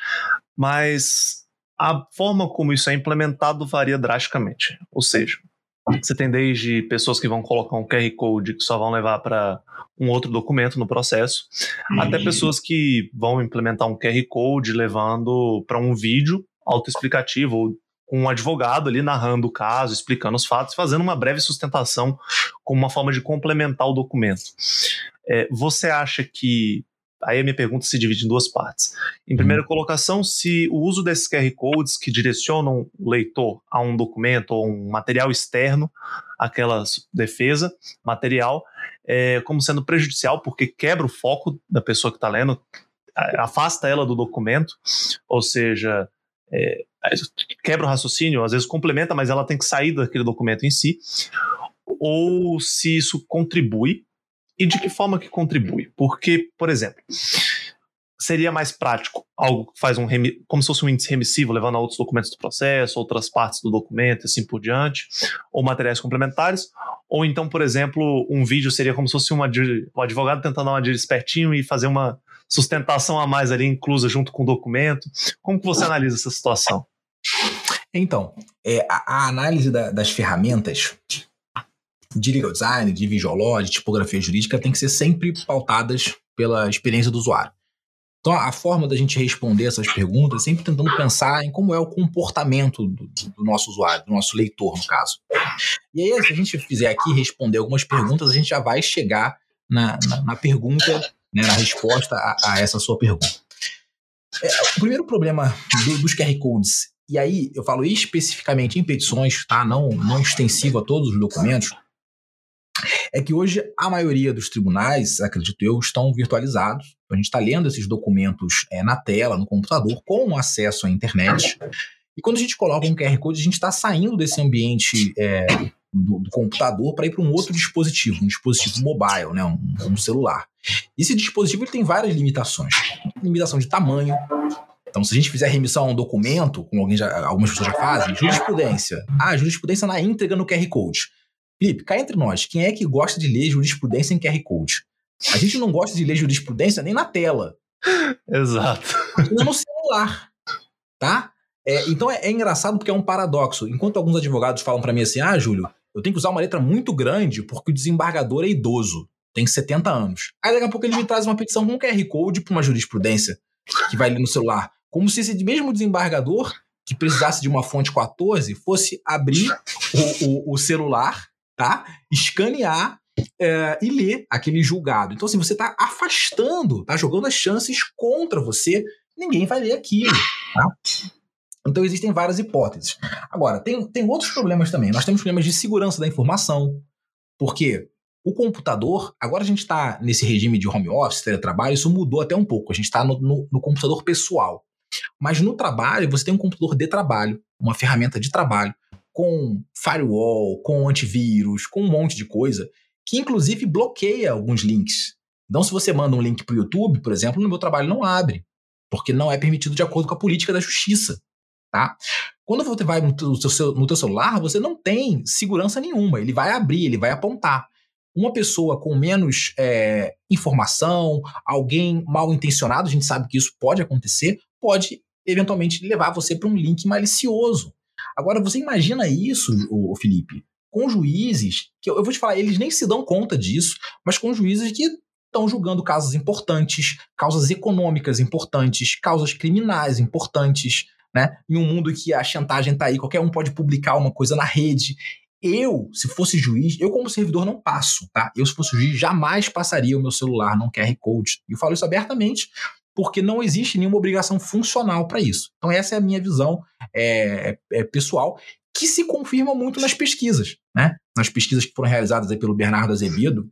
mas a forma como isso é implementado varia drasticamente. Ou seja, você tem desde pessoas que vão colocar um QR Code que só vão levar para um outro documento no processo, uhum. até pessoas que vão implementar um QR Code levando para um vídeo autoexplicativo, com um advogado ali narrando o caso, explicando os fatos, fazendo uma breve sustentação como uma forma de complementar o documento. É, você acha que Aí a minha pergunta se divide em duas partes. Em primeira uhum. colocação, se o uso desses QR Codes que direcionam o leitor a um documento ou um material externo, aquela defesa material, é, como sendo prejudicial, porque quebra o foco da pessoa que está lendo, afasta ela do documento, ou seja, é, quebra o raciocínio, às vezes complementa, mas ela tem que sair daquele documento em si, ou se isso contribui e de que forma que contribui? Porque, por exemplo, seria mais prático algo que faz um como se fosse um índice remissivo, levando a outros documentos do processo, outras partes do documento, assim por diante, ou materiais complementares, ou então, por exemplo, um vídeo seria como se fosse uma, um advogado tentando dar uma espertinho e fazer uma sustentação a mais ali inclusa junto com o documento. Como que você analisa essa situação? Então, é, a, a análise da, das ferramentas de legal design, de visual law, de tipografia jurídica tem que ser sempre pautadas pela experiência do usuário. Então, a forma da gente responder essas perguntas é sempre tentando pensar em como é o comportamento do, do, nosso usuário, do nosso leitor, no caso. E aí, se a gente fizer aqui responder algumas perguntas, a gente já vai chegar na, na, na pergunta, né, na resposta a, a, essa sua pergunta. É, o primeiro problema do, dos QR Codes, e aí eu falo especificamente em petições, tá? não, não extensivo a todos os documentos, é que hoje a maioria dos tribunais, acredito eu, estão virtualizados. A gente está lendo esses documentos é, na tela, no computador, com acesso à internet. E quando a gente coloca um QR Code, a gente está saindo desse ambiente é, do, do, computador para ir para um outro dispositivo, um dispositivo mobile, né, um, um celular. Esse dispositivo tem várias limitações. Limitação de tamanho, então, se a gente fizer remissão a um documento, como já, algumas pessoas já fazem, jurisprudência. Ah, jurisprudência na íntegra no QR Code. Felipe, cá entre nós, quem é que gosta de ler jurisprudência em QR Code? A gente não gosta de ler jurisprudência nem na tela. Exato. Nem no celular. Tá? É, então é, é, engraçado porque é um paradoxo. Enquanto alguns advogados falam para mim assim: ah, Júlio, eu tenho que usar uma letra muito grande porque o desembargador é idoso, tem 70 anos. Aí daqui a pouco ele me traz uma petição com um QR Code para uma jurisprudência que vai ler no celular. Como se esse mesmo desembargador que precisasse de uma fonte 14 fosse abrir o, o, o celular, tá? Escanear é, e ler aquele julgado. Então, assim, você está afastando, tá jogando as chances contra você. Ninguém vai ler aquilo, tá? Então, existem várias hipóteses. Agora, tem, tem outros problemas também. Nós temos problemas de segurança da informação, porque o computador, agora a gente está nesse regime de home office, teletrabalho, isso mudou até um pouco. A gente está no, no, no, computador pessoal. Mas no trabalho, você tem um computador de trabalho, uma ferramenta de trabalho, com firewall, com antivírus, com um monte de coisa, que inclusive bloqueia alguns links. Então, se você manda um link para o YouTube, por exemplo, no meu trabalho não abre, porque não é permitido de acordo com a política da justiça. Tá? Quando você vai no teu, no celular, você não tem segurança nenhuma. Ele vai abrir, ele vai apontar uma pessoa com menos é, informação, alguém mal intencionado, a gente sabe que isso pode acontecer, pode eventualmente levar você para um link malicioso. Agora, você imagina isso, o Felipe, com juízes, que eu, eu vou te falar, eles nem se dão conta disso, mas com juízes que estão julgando casos importantes, causas econômicas importantes, causas criminais importantes, né? Em um mundo que a chantagem está aí, qualquer um pode publicar uma coisa na rede. Eu, se fosse juiz, eu como servidor não passo, tá? Eu, se fosse juiz, jamais passaria o meu celular num QR Code. E eu falo isso abertamente, porque não existe nenhuma obrigação funcional para isso. Então, essa é a minha visão é, é, pessoal, que se confirma muito nas pesquisas, né? Nas pesquisas que foram realizadas pelo Bernardo Azevedo,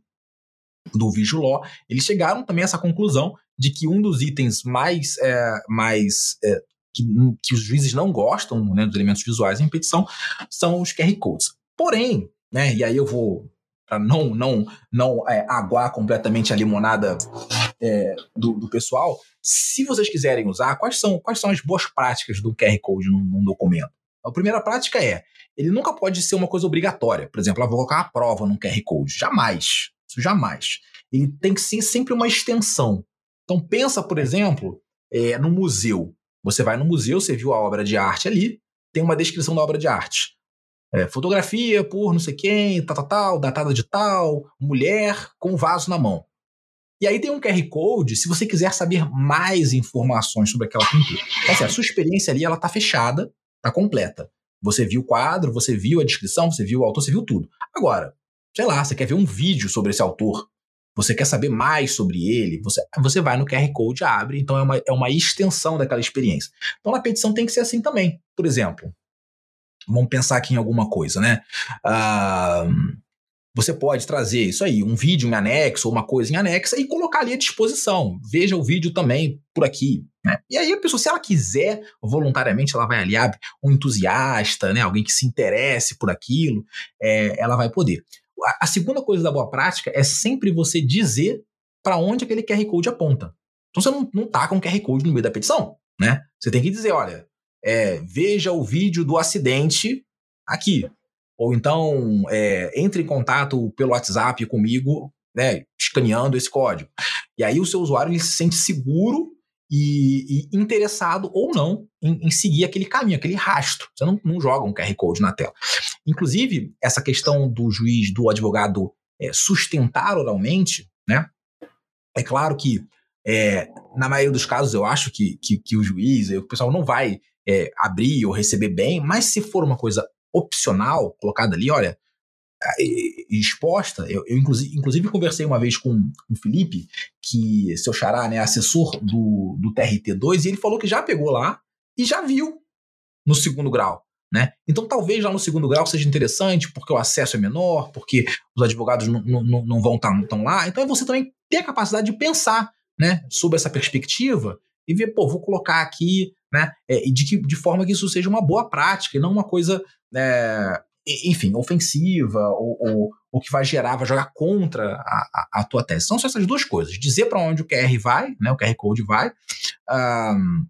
do Vigiló, eles chegaram também a essa conclusão de que um dos itens mais, é, mais é, que, que, os juízes não gostam né, dos elementos visuais em petição são os QR Codes. Porém, né, e aí eu vou para não não não é, aguar completamente a limonada é, do, do, pessoal, se vocês quiserem usar, quais são quais são as boas práticas do QR Code num, num documento? A primeira prática é, ele nunca pode ser uma coisa obrigatória. Por exemplo, eu vou colocar uma prova num QR Code. Jamais. Isso jamais. Ele tem que ser sempre uma extensão. Então pensa, por exemplo, é, no museu. Você vai no museu, você viu a obra de arte ali, tem uma descrição da obra de arte. É, fotografia por não sei quem, tal, tal, tal, datada de tal, mulher com vaso na mão. E aí tem um QR Code se você quiser saber mais informações sobre aquela pintura. Então, assim, a sua experiência ali ela está fechada, está completa. Você viu o quadro, você viu a descrição, você viu o autor, você viu tudo. Agora, sei lá, você quer ver um vídeo sobre esse autor, você quer saber mais sobre ele, você, você vai no QR Code, abre, então é uma, é uma extensão daquela experiência. Então na petição tem que ser assim também. Por exemplo, Vamos pensar aqui em alguma coisa, né? Uh, você pode trazer isso aí, um vídeo em anexo ou uma coisa em anexa e colocar ali à disposição. Veja o vídeo também por aqui. Né? E aí a pessoa, se ela quiser, voluntariamente, ela vai ali, abre um entusiasta, né? alguém que se interesse por aquilo, é, ela vai poder. A, a segunda coisa da boa prática é sempre você dizer para onde aquele QR Code aponta. Então você não, não tá com o QR Code no meio da petição, né? Você tem que dizer, olha, é, veja o vídeo do acidente aqui. Ou então é, entre em contato pelo WhatsApp comigo, né, escaneando esse código. E aí o seu usuário ele se sente seguro e, e interessado ou não em, em, seguir aquele caminho, aquele rastro. Você não, não, joga um QR Code na tela. Inclusive, essa questão do juiz, do advogado é, sustentar oralmente, né? É claro que é, na maioria dos casos eu acho que, que, que o juiz, o pessoal não vai é, abrir ou receber bem, mas se for uma coisa opcional, colocada ali, olha, exposta, eu, eu inclusive, inclusive, conversei uma vez com o Felipe, que seu xará, né, assessor do, do TRT2, e ele falou que já pegou lá e já viu no segundo grau. Né? Então, talvez lá no segundo grau seja interessante, porque o acesso é menor, porque os advogados não, não, vão estar tá, lá. Então, é você também ter a capacidade de pensar né, sobre essa perspectiva e ver, pô, vou colocar aqui, né, é, de, que, de forma que isso seja uma boa prática e não uma coisa, é, enfim, ofensiva ou, ou, que vai gerar, vai jogar contra a, a, a, tua tese. São só essas duas coisas: dizer para onde o QR vai, né, o QR Code vai. Um,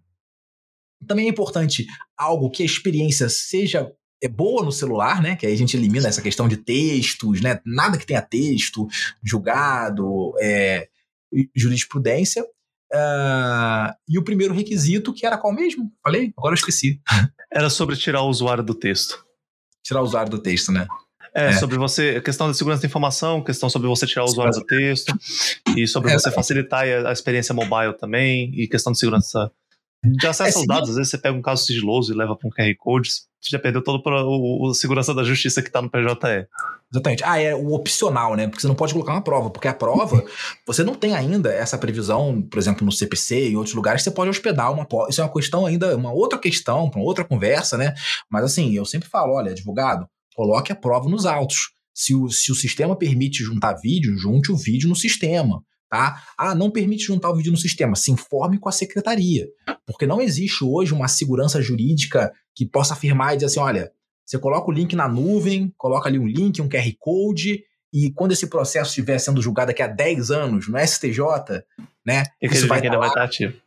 também é importante algo que a experiência seja é boa no celular, né? Que aí a gente elimina essa questão de textos, né? Nada que tenha texto, julgado, é, jurisprudência. Uh, e o primeiro requisito, que era qual mesmo? Falei? Agora eu esqueci. Era sobre tirar o usuário do texto. Tirar o usuário do texto, né? É, é, sobre você, questão de segurança da informação, questão sobre você tirar o usuário do texto, e sobre é, você facilitar a, a, experiência mobile também, e questão de segurança de acesso é, aos dados. Às vezes você pega um caso sigiloso e leva para um QR Code, já perdeu todo o, o segurança da justiça que está no PJE. Exatamente. Ah, é o opcional, né? Porque você não pode colocar uma prova, porque a prova, você não tem ainda essa previsão, por exemplo, no CPC e em outros lugares, você pode hospedar uma Isso é uma questão ainda, uma outra questão, uma outra conversa, né? Mas assim, eu sempre falo, olha, advogado, coloque a prova nos autos. Se o, se o sistema permite juntar vídeo, junte o vídeo no sistema. Tá? Ah, não permite juntar o vídeo no sistema. Se informe com a secretaria. Porque não existe hoje uma segurança jurídica que possa afirmar e dizer assim: olha, você coloca o link na nuvem, coloca ali um link, um QR Code, e quando esse processo estiver sendo julgado daqui a 10 anos no STJ, né? Isso vai ainda vai estar ativo.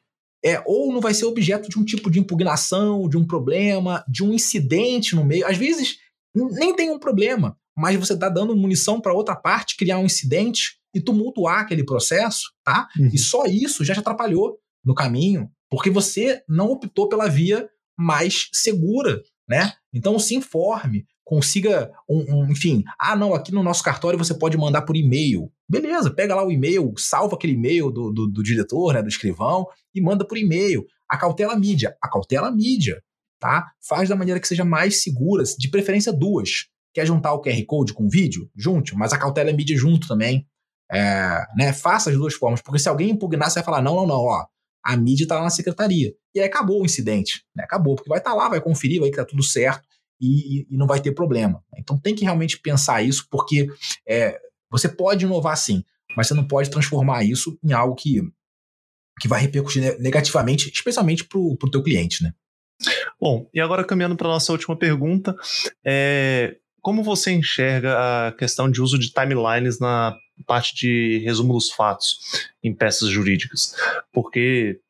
É, ou não vai ser objeto de um tipo de impugnação, de um problema, de um incidente no meio. Às vezes, nem tem um problema, mas você está dando munição para outra parte criar um incidente e tumultuar aquele processo, tá? Uhum. E só isso já te atrapalhou no caminho, porque você não optou pela via mais segura, né? Então se informe, consiga um, um, enfim, ah não, aqui no nosso cartório você pode mandar por e-mail. Beleza, pega lá o e-mail, salva aquele e-mail do, do, do diretor, né, do escrivão, e manda por e-mail. A cautela mídia, a cautela mídia, tá? Faz da maneira que seja mais segura, de preferência duas. Quer juntar o QR Code com o vídeo? Junte, mas a cautela mídia junto também. É, né, faça as duas formas, porque se alguém impugnar, você vai falar: não, não, não, ó, a mídia está lá na secretaria. E aí acabou o incidente, né? acabou, porque vai estar tá lá, vai conferir, vai que tá tudo certo e, e, e, não vai ter problema. Então tem que realmente pensar isso, porque é, você pode inovar sim, mas você não pode transformar isso em algo que, que vai repercutir negativamente, especialmente para o teu cliente, né? Bom, e agora caminhando para nossa última pergunta, é, como você enxerga a questão de uso de timelines na parte de resumo dos fatos em peças jurídicas? Porque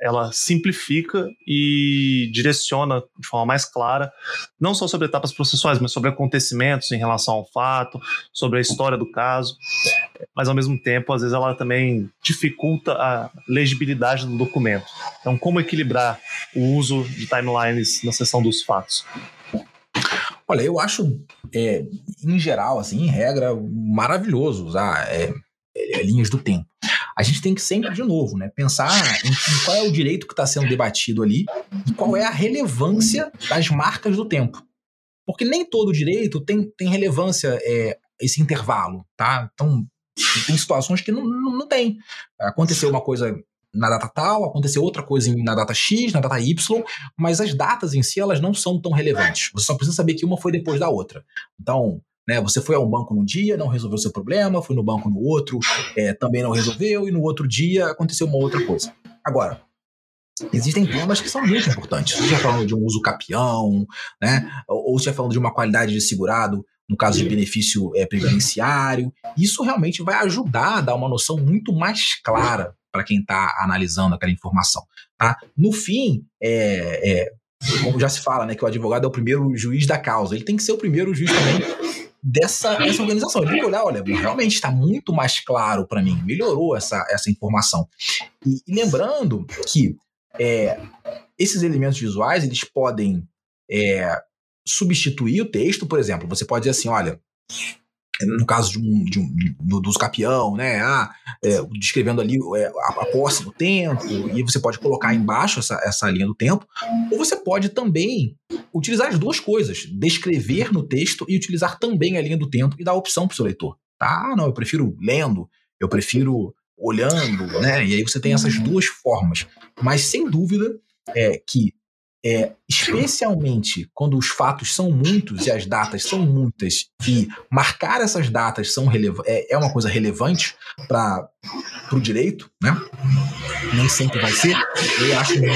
ela simplifica e direciona de forma mais clara, não só sobre etapas processuais, mas sobre acontecimentos em relação ao fato, sobre a história do caso, mas ao mesmo tempo, às vezes, ela também dificulta a legibilidade do documento. Então, como equilibrar o uso de timelines na seção dos fatos? Olha, eu acho, é, em geral, assim, em regra, maravilhoso usar é, é, linhas do tempo. A gente tem que sempre, de novo, né, pensar em, em qual é o direito que está sendo debatido ali e qual é a relevância das marcas do tempo. Porque nem todo direito tem, tem relevância é, esse intervalo, tá? Então, tem situações que não, não, não tem. Aconteceu uma coisa na data tal, aconteceu outra coisa na data X, na data Y, mas as datas em si elas não são tão relevantes. Você só precisa saber que uma foi depois da outra. Então, né, você foi a um banco num dia, não resolveu seu problema, foi no banco no outro, é, também não resolveu, e no outro dia aconteceu uma outra coisa. Agora, Existem temas que são muito importantes. Você já falando de um uso capião, né? Ou você já falando de uma qualidade de segurado, no caso de benefício é, previdenciário. Isso realmente vai ajudar a dar uma noção muito mais clara para quem está analisando aquela informação. Tá? No fim, é, é, como já se fala, né, que o advogado é o primeiro juiz da causa, ele tem que ser o primeiro juiz também dessa, dessa organização. Ele tem que olhar, olha, realmente está muito mais claro para mim, melhorou essa, essa informação. E, e lembrando que é, esses elementos visuais eles podem é, substituir o texto, por exemplo. Você pode dizer assim, olha, no caso de um, de um do, dos capião, né? Ah, é, descrevendo ali é, a, a, posse do tempo, e você pode colocar embaixo essa, essa linha do tempo, ou você pode também utilizar as duas coisas, descrever no texto e utilizar também a linha do tempo e dar a opção para o seu leitor. Tá? Ah, não, eu prefiro lendo, eu prefiro olhando, né? E aí você tem essas duas formas. Mas sem dúvida é que é, especialmente quando os fatos são muitos e as datas são muitas, e marcar essas datas são é, é uma coisa relevante para o direito, né? Nem sempre vai ser. Eu acho muito,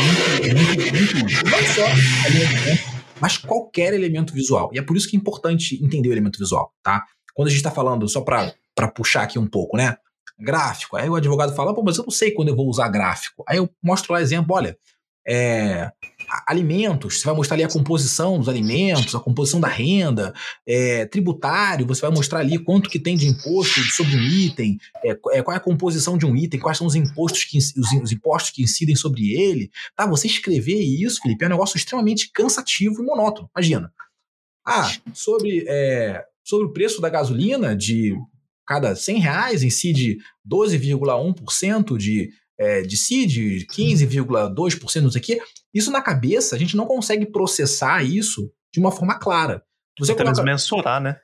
muito, muito útil. Não só elemento, mas qualquer elemento visual. E é por isso que é importante entender o elemento visual, tá? Quando a gente está falando, só para puxar aqui um pouco, né? Gráfico. Aí o advogado fala, pô, mas eu não sei quando eu vou usar gráfico. Aí eu mostro lá exemplo, olha, é, alimentos, você vai mostrar ali a composição dos alimentos, a composição da renda, é, tributário, você vai mostrar ali quanto que tem de imposto sobre um item, é, é, qual é a composição de um item, quais são os impostos que, os, os, impostos que incidem sobre ele. Tá, você escrever isso, Felipe, é um negócio extremamente cansativo e monótono. Imagina. Ah, sobre, é, sobre o preço da gasolina de cada 100 reais incide 12,1% de é, de CID, 15,2%, não sei o quê. Isso na cabeça, a gente não consegue processar isso de uma forma clara. Você coloca... mensurar, né?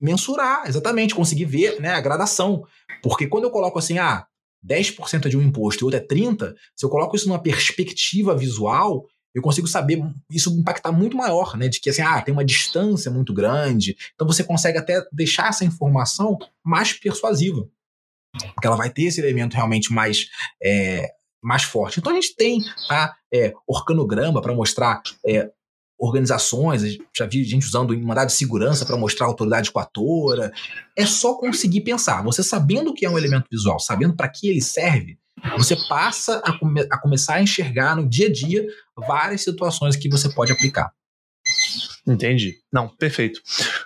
Mensurar, exatamente, conseguir ver né, a gradação. Porque quando eu coloco assim, ah, 10% é de um imposto e outro é 30%, se eu coloco isso numa perspectiva visual, eu consigo saber isso impactar muito maior, né? De que assim, ah, tem uma distância muito grande. Então você consegue até deixar essa informação mais persuasiva porque ela vai ter esse elemento realmente mais, é, mais forte. Então a gente tem tá, é, organograma para mostrar é, organizações, já vi gente usando em mandado de segurança para mostrar a autoridade coatora. É só conseguir pensar. Você sabendo o que é um elemento visual, sabendo para que ele serve, você passa a, come a começar a enxergar no dia a dia várias situações que você pode aplicar. Entendi. Não, perfeito.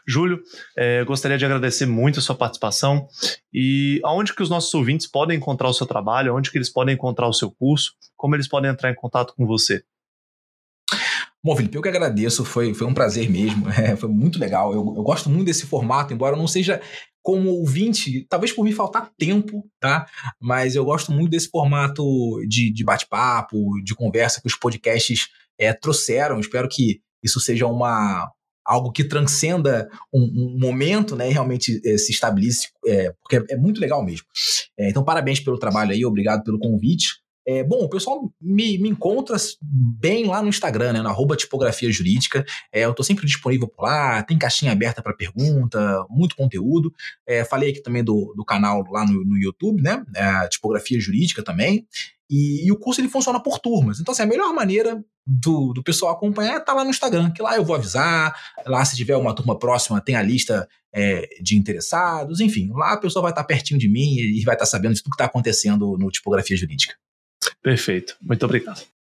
Júlio, é, gostaria de agradecer muito a sua participação e aonde que os nossos ouvintes podem encontrar o seu trabalho, aonde que eles podem encontrar o seu curso, como eles podem entrar em contato com você. Bom, Felipe, eu que agradeço, foi, foi um prazer mesmo, é, foi muito legal. Eu, eu gosto muito desse formato, embora não seja como ouvinte, talvez por me faltar tempo, tá? Mas eu gosto muito desse formato de, de bate-papo, de conversa que os podcasts é, trouxeram. Espero que isso seja uma algo que transcenda um, um momento, né, e realmente é, se estabelece, é, porque é, é, muito legal mesmo. É, então, parabéns pelo trabalho aí, obrigado pelo convite. É, bom, o pessoal me, me encontra bem lá no Instagram, né, na arroba tipografia jurídica. É, eu estou sempre disponível por lá, tem caixinha aberta para pergunta, muito conteúdo. É, falei aqui também do, do canal lá no, no YouTube, né? É, tipografia jurídica também. E, e, o curso ele funciona por turmas. Então, assim, a melhor maneira do, do pessoal acompanhar é estar tá lá no Instagram, que lá eu vou avisar. Lá, se tiver uma turma próxima, tem a lista é, de interessados. Enfim, lá a pessoa vai estar tá pertinho de mim e vai estar tá sabendo de tudo que está acontecendo no Tipografia Jurídica. Perfeito. Muito obrigado.